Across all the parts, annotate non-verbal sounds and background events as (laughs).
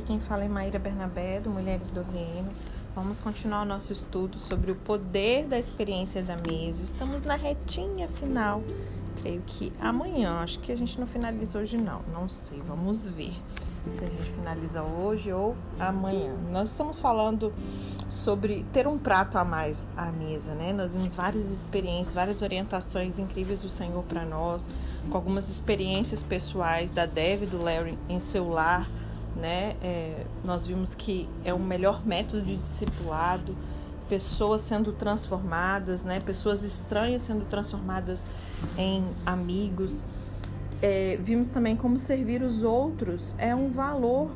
aqui quem fala é Maíra Bernabé, do Mulheres do Reino. Vamos continuar o nosso estudo sobre o poder da experiência da mesa. Estamos na retinha final. Creio que amanhã, acho que a gente não finaliza hoje não, não sei, vamos ver se a gente finaliza hoje ou amanhã. Nós estamos falando sobre ter um prato a mais à mesa, né? Nós vimos várias experiências, várias orientações incríveis do Senhor para nós, com algumas experiências pessoais da Dev e do Larry em seu lar, né? É, nós vimos que é o melhor método de discipulado, pessoas sendo transformadas, né? Pessoas estranhas sendo transformadas em amigos. É, vimos também como servir os outros é um valor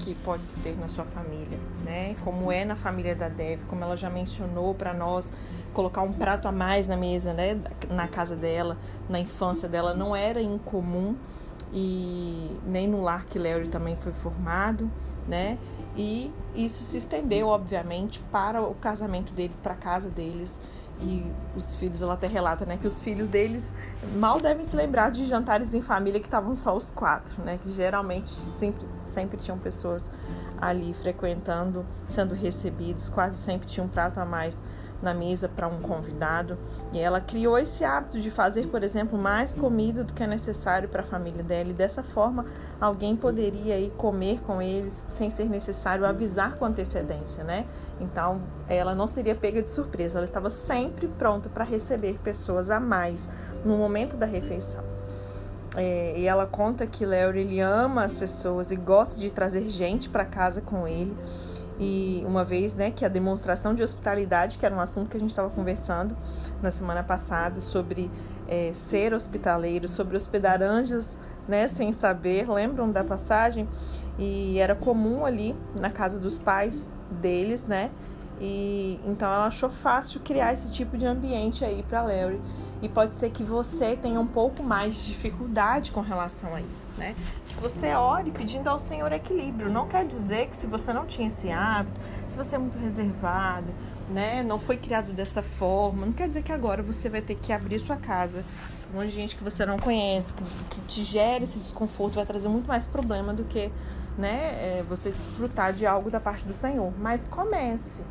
que pode se ter na sua família, né? Como é na família da Dev, como ela já mencionou para nós, colocar um prato a mais na mesa, né? Na casa dela, na infância dela, não era incomum e nem no lar que Larry também foi formado, né? E isso se estendeu, obviamente, para o casamento deles, para a casa deles. E os filhos, ela até relata, né, que os filhos deles mal devem se lembrar de jantares em família que estavam só os quatro, né, que geralmente sempre, sempre tinham pessoas ali frequentando, sendo recebidos, quase sempre tinha um prato a mais na mesa para um convidado. E ela criou esse hábito de fazer, por exemplo, mais comida do que é necessário para a família dela. E dessa forma, alguém poderia ir comer com eles sem ser necessário avisar com antecedência, né? Então, ela não seria pega de surpresa. Ela estava sempre pronta para receber pessoas a mais no momento da refeição. É, e ela conta que Léo ele ama as pessoas e gosta de trazer gente para casa com ele. E uma vez, né, que a demonstração de hospitalidade, que era um assunto que a gente estava conversando na semana passada sobre é, ser hospitaleiro, sobre hospedar anjos, né, sem saber, lembram da passagem? E era comum ali na casa dos pais deles, né? E então ela achou fácil criar esse tipo de ambiente aí para Larry e pode ser que você tenha um pouco mais de dificuldade com relação a isso, né? Que você ore pedindo ao Senhor equilíbrio. Não quer dizer que se você não tinha esse hábito, se você é muito reservado, né, não foi criado dessa forma, não quer dizer que agora você vai ter que abrir sua casa um gente que você não conhece, que, que te gera esse desconforto, vai trazer muito mais problema do que, né, é, você desfrutar de algo da parte do Senhor. Mas comece,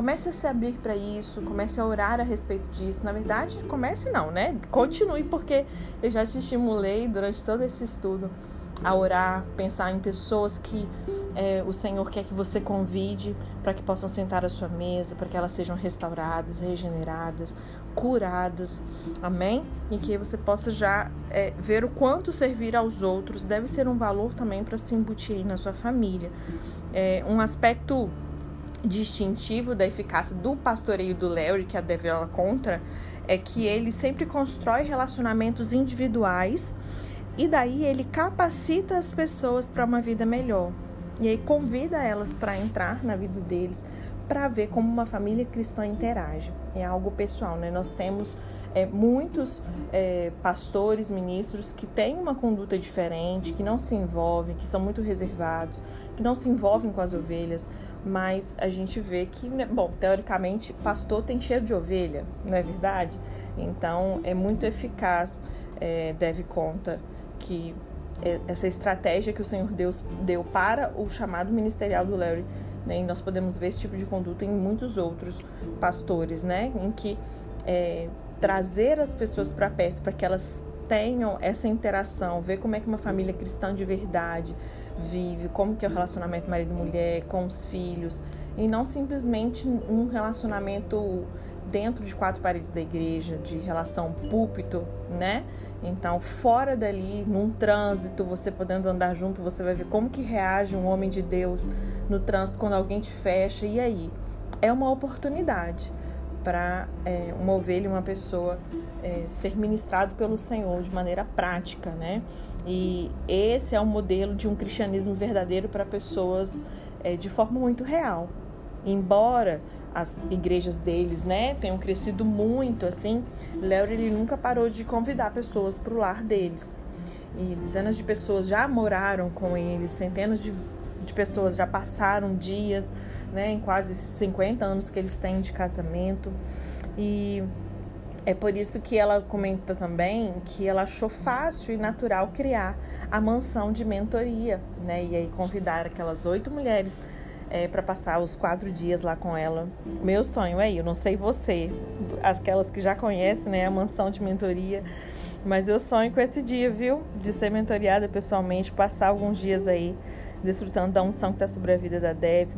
Comece a se abrir para isso, comece a orar a respeito disso. Na verdade, comece não, né? Continue, porque eu já te estimulei durante todo esse estudo a orar, pensar em pessoas que é, o Senhor quer que você convide para que possam sentar à sua mesa, para que elas sejam restauradas, regeneradas, curadas. Amém? E que você possa já é, ver o quanto servir aos outros deve ser um valor também para se embutir na sua família. É, um aspecto distintivo da eficácia do pastoreio do Larry, que a Devila contra, é que ele sempre constrói relacionamentos individuais e daí ele capacita as pessoas para uma vida melhor. E aí convida elas para entrar na vida deles, para ver como uma família cristã interage. É algo pessoal, né? Nós temos é, muitos é, pastores, ministros que têm uma conduta diferente, que não se envolvem, que são muito reservados, que não se envolvem com as ovelhas, mas a gente vê que, né, bom, teoricamente, pastor tem cheiro de ovelha, não é verdade? Então é muito eficaz, é, deve conta que é, essa estratégia que o Senhor Deus deu para o chamado ministerial do Larry, né, e nós podemos ver esse tipo de conduta em muitos outros pastores, né, em que é, trazer as pessoas para perto para que elas tenham essa interação, ver como é que uma família cristã de verdade vive, como que é o relacionamento marido-mulher com os filhos, e não simplesmente um relacionamento dentro de quatro paredes da igreja, de relação púlpito, né? Então, fora dali, num trânsito, você podendo andar junto, você vai ver como que reage um homem de Deus no trânsito quando alguém te fecha. E aí? É uma oportunidade para é, uma ovelha, uma pessoa é, ser ministrado pelo Senhor de maneira prática, né? E esse é o modelo de um cristianismo verdadeiro para pessoas é, de forma muito real. Embora as igrejas deles, né, tenham crescido muito, assim, Léo ele nunca parou de convidar pessoas para o lar deles. E dezenas de pessoas já moraram com eles, centenas de, de pessoas já passaram dias né, em quase 50 anos que eles têm de casamento. E É por isso que ela comenta também que ela achou fácil e natural criar a mansão de mentoria, né? E aí convidar aquelas oito mulheres é, para passar os quatro dias lá com ela. Meu sonho é eu não sei você, aquelas que já conhecem, né? A mansão de mentoria. Mas eu sonho com esse dia, viu? De ser mentoriada pessoalmente, passar alguns dias aí desfrutando da unção que está sobre a vida da Dev.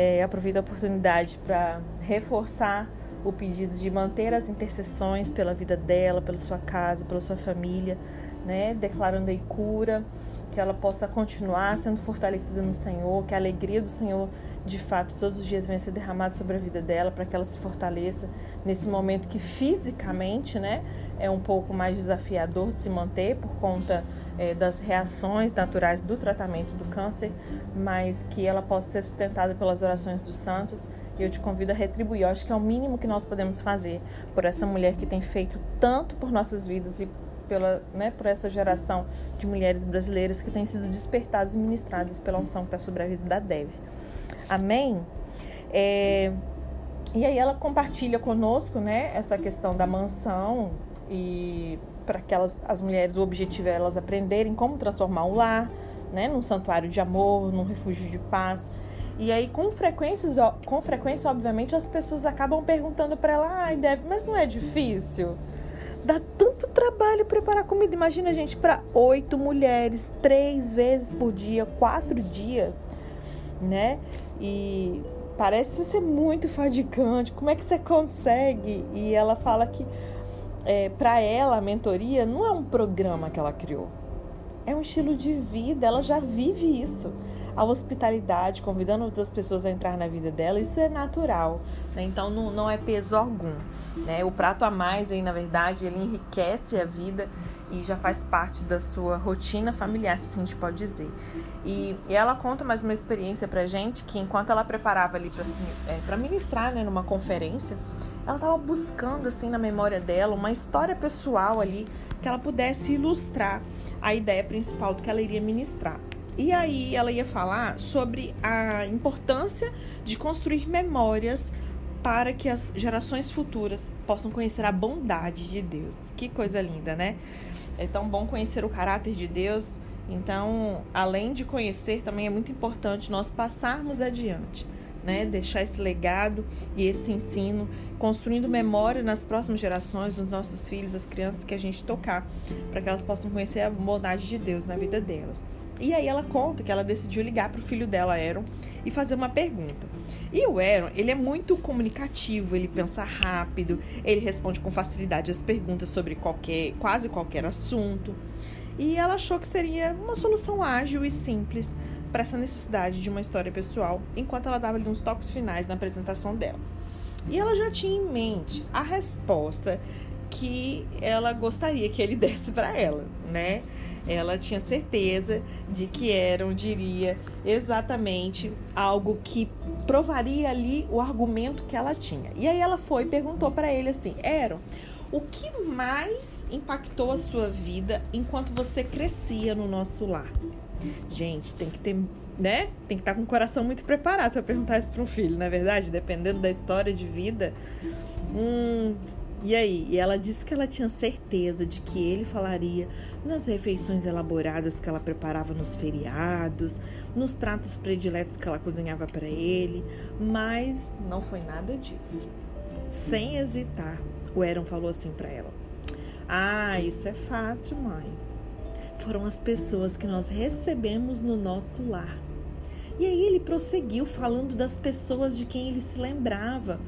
É, aproveito a oportunidade para reforçar o pedido de manter as intercessões pela vida dela, pela sua casa, pela sua família, né? Declarando aí cura, que ela possa continuar sendo fortalecida no Senhor, que a alegria do Senhor, de fato, todos os dias venha ser derramada sobre a vida dela, para que ela se fortaleça nesse momento que fisicamente, né, é um pouco mais desafiador de se manter por conta é, das reações naturais do tratamento do câncer, mas que ela possa ser sustentada pelas orações dos santos e eu te convido a retribuir. Eu acho que é o mínimo que nós podemos fazer por essa mulher que tem feito tanto por nossas vidas e pela, né, por essa geração de mulheres brasileiras que têm sido despertadas e ministradas pela unção que está sobre a vida da Dev. Amém? É, e aí ela compartilha conosco né, essa questão da mansão e para que as mulheres, o objetivo é elas aprenderem como transformar o lar né, num santuário de amor, num refúgio de paz e aí, com frequência, com frequência, obviamente, as pessoas acabam perguntando para ela: ai, Deve, mas não é difícil? Dá tanto trabalho preparar comida. Imagina, gente, para oito mulheres, três vezes por dia, quatro dias, né? E parece ser muito fadigante. Como é que você consegue? E ela fala que, é, para ela, a mentoria não é um programa que ela criou, é um estilo de vida. Ela já vive isso a hospitalidade, convidando outras pessoas a entrar na vida dela, isso é natural, né? Então não, não é peso algum, né? O prato a mais aí, na verdade, ele enriquece a vida e já faz parte da sua rotina familiar, se assim a gente pode dizer. E, e ela conta mais uma experiência pra gente que enquanto ela preparava ali para é, ministrar, né, numa conferência, ela estava buscando assim na memória dela uma história pessoal ali que ela pudesse ilustrar a ideia principal do que ela iria ministrar. E aí ela ia falar sobre a importância de construir memórias para que as gerações futuras possam conhecer a bondade de Deus. Que coisa linda, né? É tão bom conhecer o caráter de Deus. Então, além de conhecer, também é muito importante nós passarmos adiante, né? Deixar esse legado e esse ensino, construindo memória nas próximas gerações, nos nossos filhos, as crianças que a gente tocar, para que elas possam conhecer a bondade de Deus na vida delas. E aí ela conta que ela decidiu ligar para o filho dela, Aaron, e fazer uma pergunta. E o Aaron, ele é muito comunicativo, ele pensa rápido, ele responde com facilidade as perguntas sobre qualquer, quase qualquer assunto. E ela achou que seria uma solução ágil e simples para essa necessidade de uma história pessoal, enquanto ela dava uns toques finais na apresentação dela. E ela já tinha em mente a resposta que ela gostaria que ele (laughs) desse para ela, né? Ela tinha certeza de que Eram diria exatamente algo que provaria ali o argumento que ela tinha. E aí ela foi e perguntou para ele assim: Eram, o que mais impactou a sua vida enquanto você crescia no nosso lar? Gente, tem que ter, né? Tem que estar com o coração muito preparado para perguntar isso para um filho, na é verdade, dependendo da história de vida. Hum, e aí? E ela disse que ela tinha certeza de que ele falaria nas refeições elaboradas que ela preparava nos feriados, nos pratos prediletos que ela cozinhava para ele, mas não foi nada disso. Sem hesitar, o Aaron falou assim para ela: Ah, isso é fácil, mãe. Foram as pessoas que nós recebemos no nosso lar. E aí ele prosseguiu falando das pessoas de quem ele se lembrava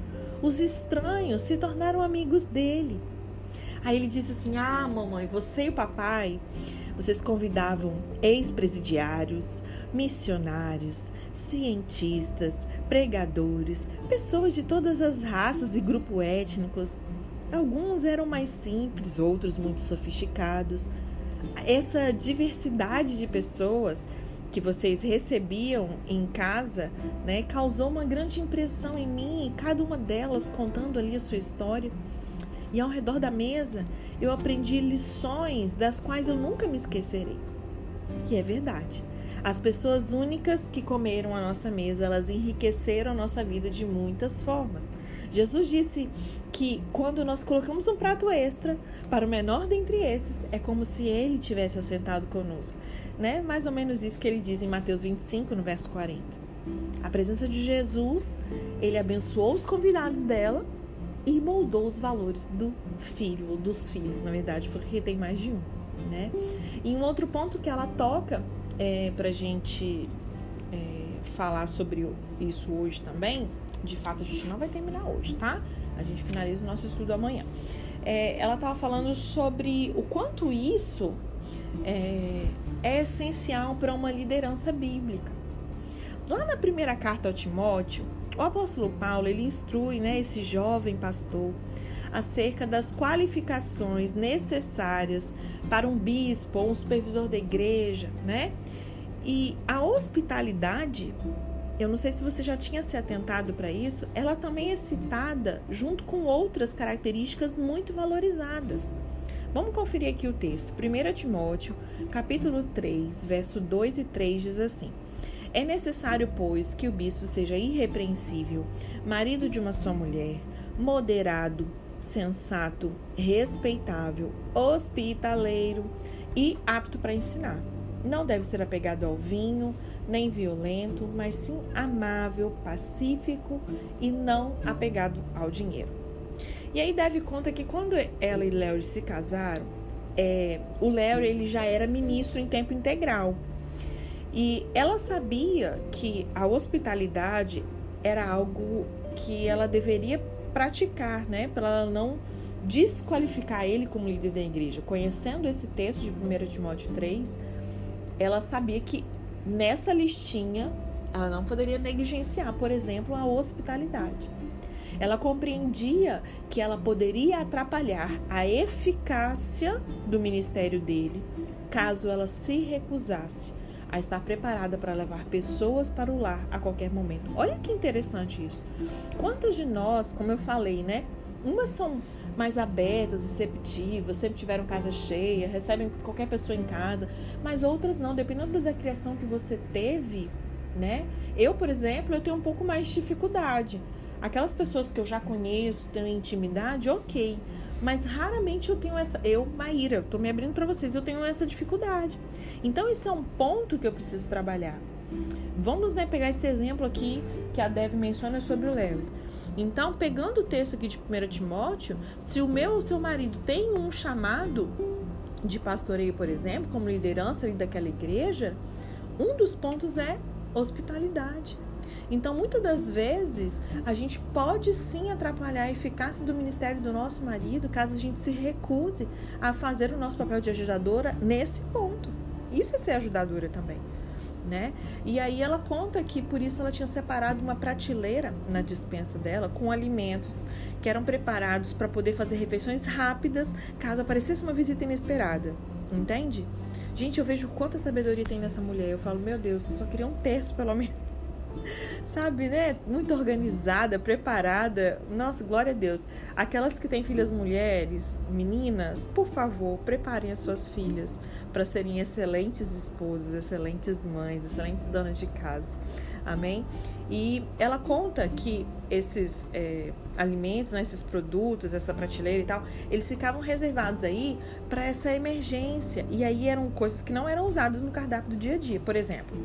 os estranhos se tornaram amigos dele. Aí ele disse assim: Ah, mamãe, você e o papai, vocês convidavam ex-presidiários, missionários, cientistas, pregadores, pessoas de todas as raças e grupos étnicos. Alguns eram mais simples, outros muito sofisticados. Essa diversidade de pessoas que vocês recebiam em casa, né, causou uma grande impressão em mim, cada uma delas contando ali a sua história. E ao redor da mesa, eu aprendi lições das quais eu nunca me esquecerei. E é verdade. As pessoas únicas que comeram a nossa mesa, elas enriqueceram a nossa vida de muitas formas. Jesus disse que quando nós colocamos um prato extra para o menor dentre esses, é como se ele tivesse assentado conosco. Né? Mais ou menos isso que ele diz em Mateus 25, no verso 40. A presença de Jesus, ele abençoou os convidados dela e moldou os valores do filho, ou dos filhos, na verdade, porque tem mais de um. Né? E um outro ponto que ela toca é, para gente é, falar sobre isso hoje também, de fato a gente não vai terminar hoje, tá? A gente finaliza o nosso estudo amanhã. É, ela estava falando sobre o quanto isso é, é essencial para uma liderança bíblica. Lá na primeira carta ao Timóteo, o apóstolo Paulo ele instrui né, esse jovem pastor acerca das qualificações necessárias para um bispo ou um supervisor da igreja, né? E a hospitalidade, eu não sei se você já tinha se atentado para isso, ela também é citada junto com outras características muito valorizadas. Vamos conferir aqui o texto. 1 Timóteo, capítulo 3, verso 2 e 3 diz assim: É necessário, pois, que o bispo seja irrepreensível, marido de uma só mulher, moderado, sensato, respeitável, hospitaleiro e apto para ensinar não deve ser apegado ao vinho, nem violento, mas sim amável, pacífico e não apegado ao dinheiro. E aí deve conta que quando ela e Léo se casaram, é, o Léo ele já era ministro em tempo integral. E ela sabia que a hospitalidade era algo que ela deveria praticar, né? Para ela não desqualificar ele como líder da igreja. Conhecendo esse texto de 1 Timóteo 3, ela sabia que nessa listinha ela não poderia negligenciar, por exemplo, a hospitalidade. Ela compreendia que ela poderia atrapalhar a eficácia do ministério dele caso ela se recusasse a estar preparada para levar pessoas para o lar a qualquer momento. Olha que interessante isso. Quantas de nós, como eu falei, né? Umas são mais abertas, receptivas, sempre tiveram casa cheia, recebem qualquer pessoa em casa, mas outras não, dependendo da criação que você teve, né? Eu, por exemplo, eu tenho um pouco mais de dificuldade. Aquelas pessoas que eu já conheço, tenho intimidade, ok. Mas raramente eu tenho essa. Eu, Maíra, tô me abrindo para vocês, eu tenho essa dificuldade. Então, isso é um ponto que eu preciso trabalhar. Vamos né, pegar esse exemplo aqui que a Dev menciona sobre o Léo. Então, pegando o texto aqui de 1 Timóteo, se o meu ou seu marido tem um chamado de pastoreio, por exemplo, como liderança ali daquela igreja, um dos pontos é hospitalidade. Então, muitas das vezes, a gente pode sim atrapalhar a eficácia do ministério do nosso marido caso a gente se recuse a fazer o nosso papel de ajudadora nesse ponto. Isso é ser ajudadora também né? E aí ela conta que por isso ela tinha separado uma prateleira na dispensa dela com alimentos que eram preparados para poder fazer refeições rápidas caso aparecesse uma visita inesperada. Entende? Gente, eu vejo quanta sabedoria tem nessa mulher. Eu falo, meu Deus, eu só queria um terço pelo menos. (laughs) Sabe, né? Muito organizada, preparada. Nossa, glória a Deus. Aquelas que têm filhas mulheres, meninas, por favor, preparem as suas filhas para serem excelentes esposas, excelentes mães, excelentes donas de casa. Amém? E ela conta que esses é, alimentos, né, esses produtos, essa prateleira e tal, eles ficavam reservados aí para essa emergência. E aí eram coisas que não eram usadas no cardápio do dia a dia. Por exemplo,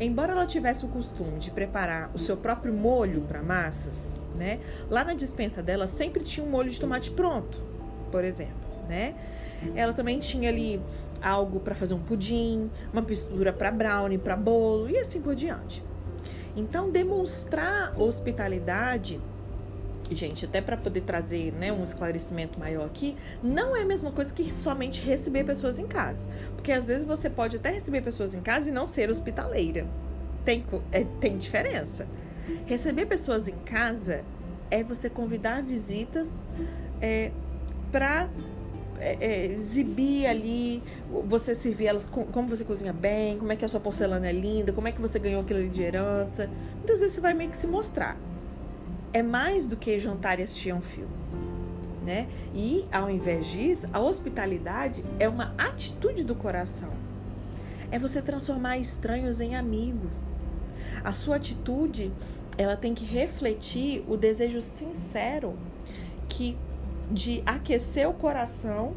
embora ela tivesse o costume de preparar o seu próprio molho para massas, né? Lá na dispensa dela sempre tinha um molho de tomate pronto, por exemplo, né? Ela também tinha ali algo para fazer um pudim, uma mistura para brownie, para bolo e assim por diante. Então, demonstrar hospitalidade, gente, até para poder trazer né, um esclarecimento maior aqui, não é a mesma coisa que somente receber pessoas em casa. Porque às vezes você pode até receber pessoas em casa e não ser hospitaleira. Tem, é, tem diferença. Receber pessoas em casa é você convidar visitas é, para é, é, exibir ali, você servir elas, como você cozinha bem, como é que a sua porcelana é linda, como é que você ganhou aquilo de herança. Muitas vezes você vai meio que se mostrar. É mais do que jantar e assistir a um filme. Né? E, ao invés disso, a hospitalidade é uma atitude do coração. É você transformar estranhos em amigos. A sua atitude ela tem que refletir o desejo sincero que de aquecer o coração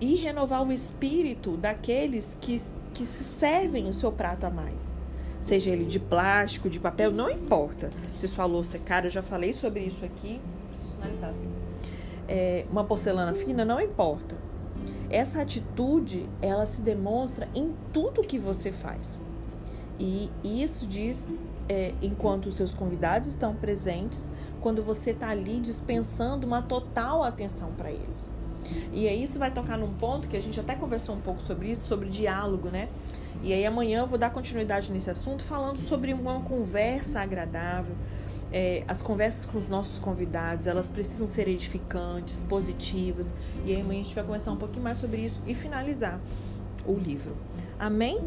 e renovar o espírito daqueles que, que se servem o seu prato a mais. Seja ele de plástico, de papel, não importa. Se sua louça é cara, eu já falei sobre isso aqui. Preciso finalizar. É, uma porcelana fina, não importa. Essa atitude, ela se demonstra em tudo que você faz. E isso diz é, enquanto os seus convidados estão presentes, quando você está ali dispensando uma total atenção para eles. E aí isso vai tocar num ponto que a gente até conversou um pouco sobre isso, sobre diálogo, né? E aí amanhã eu vou dar continuidade nesse assunto falando sobre uma conversa agradável. É, as conversas com os nossos convidados, elas precisam ser edificantes, positivas. E aí amanhã a gente vai conversar um pouquinho mais sobre isso e finalizar o livro. Amém?